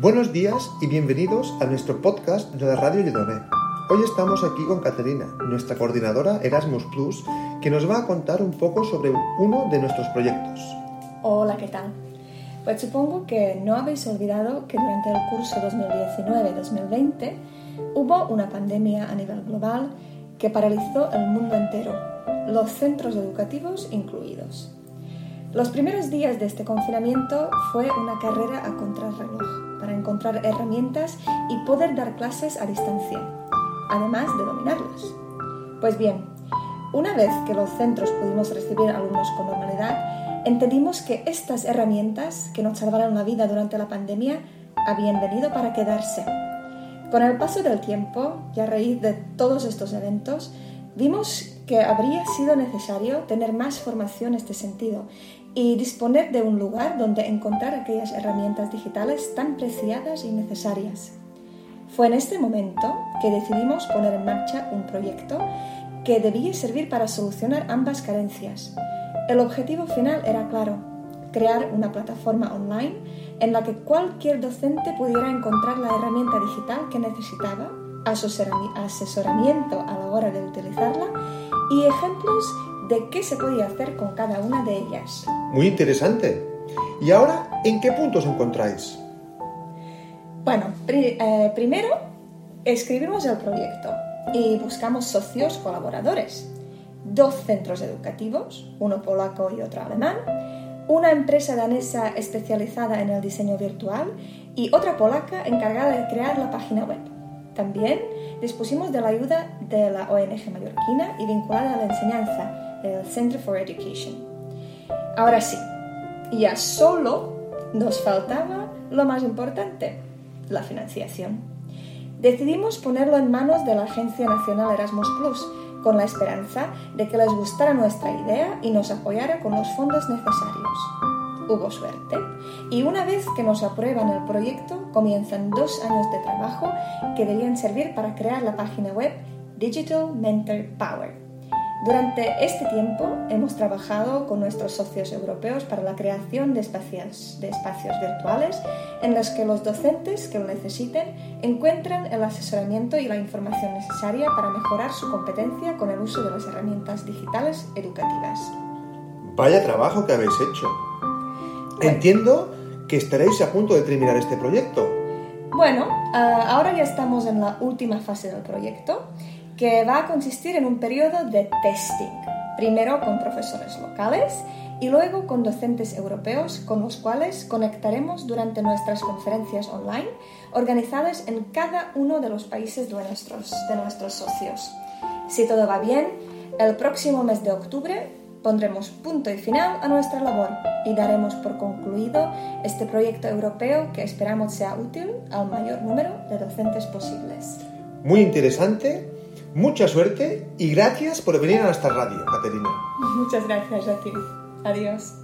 Buenos días y bienvenidos a nuestro podcast de la Radio Lledoné. Hoy estamos aquí con Caterina, nuestra coordinadora Erasmus Plus, que nos va a contar un poco sobre uno de nuestros proyectos. Hola, ¿qué tal? Pues supongo que no habéis olvidado que durante el curso 2019-2020 hubo una pandemia a nivel global que paralizó el mundo entero, los centros educativos incluidos. Los primeros días de este confinamiento fue una carrera a contrarreloj para encontrar herramientas y poder dar clases a distancia, además de dominarlas. Pues bien, una vez que los centros pudimos recibir alumnos con normalidad, entendimos que estas herramientas que nos salvaron la vida durante la pandemia habían venido para quedarse. Con el paso del tiempo y a raíz de todos estos eventos, vimos que habría sido necesario tener más formación en este sentido y disponer de un lugar donde encontrar aquellas herramientas digitales tan preciadas y necesarias. Fue en este momento que decidimos poner en marcha un proyecto que debía servir para solucionar ambas carencias. El objetivo final era claro, crear una plataforma online en la que cualquier docente pudiera encontrar la herramienta digital que necesitaba, asesoramiento a la hora de utilizarla y ejemplos de qué se podía hacer con cada una de ellas. Muy interesante. ¿Y ahora en qué punto os encontráis? Bueno, eh, primero escribimos el proyecto y buscamos socios colaboradores. Dos centros educativos, uno polaco y otro alemán, una empresa danesa especializada en el diseño virtual y otra polaca encargada de crear la página web. También dispusimos de la ayuda de la ONG mallorquina y vinculada a la enseñanza, el Center for Education. Ahora sí, ya solo nos faltaba lo más importante, la financiación. Decidimos ponerlo en manos de la Agencia Nacional Erasmus Plus, con la esperanza de que les gustara nuestra idea y nos apoyara con los fondos necesarios. Hubo suerte y una vez que nos aprueban el proyecto comienzan dos años de trabajo que debían servir para crear la página web Digital Mentor Power durante este tiempo hemos trabajado con nuestros socios europeos para la creación de espacios, de espacios virtuales en los que los docentes que lo necesiten encuentren el asesoramiento y la información necesaria para mejorar su competencia con el uso de las herramientas digitales educativas. Vaya trabajo que habéis hecho. Entiendo que estaréis a punto de terminar este proyecto. Bueno, ah, ahora ya estamos en la última fase del proyecto que va a consistir en un periodo de testing, primero con profesores locales y luego con docentes europeos con los cuales conectaremos durante nuestras conferencias online organizadas en cada uno de los países de nuestros, de nuestros socios. Si todo va bien, el próximo mes de octubre pondremos punto y final a nuestra labor y daremos por concluido este proyecto europeo que esperamos sea útil al mayor número de docentes posibles. Muy interesante Mucha suerte y gracias por venir a nuestra radio, Caterina. Muchas gracias a ti. Adiós.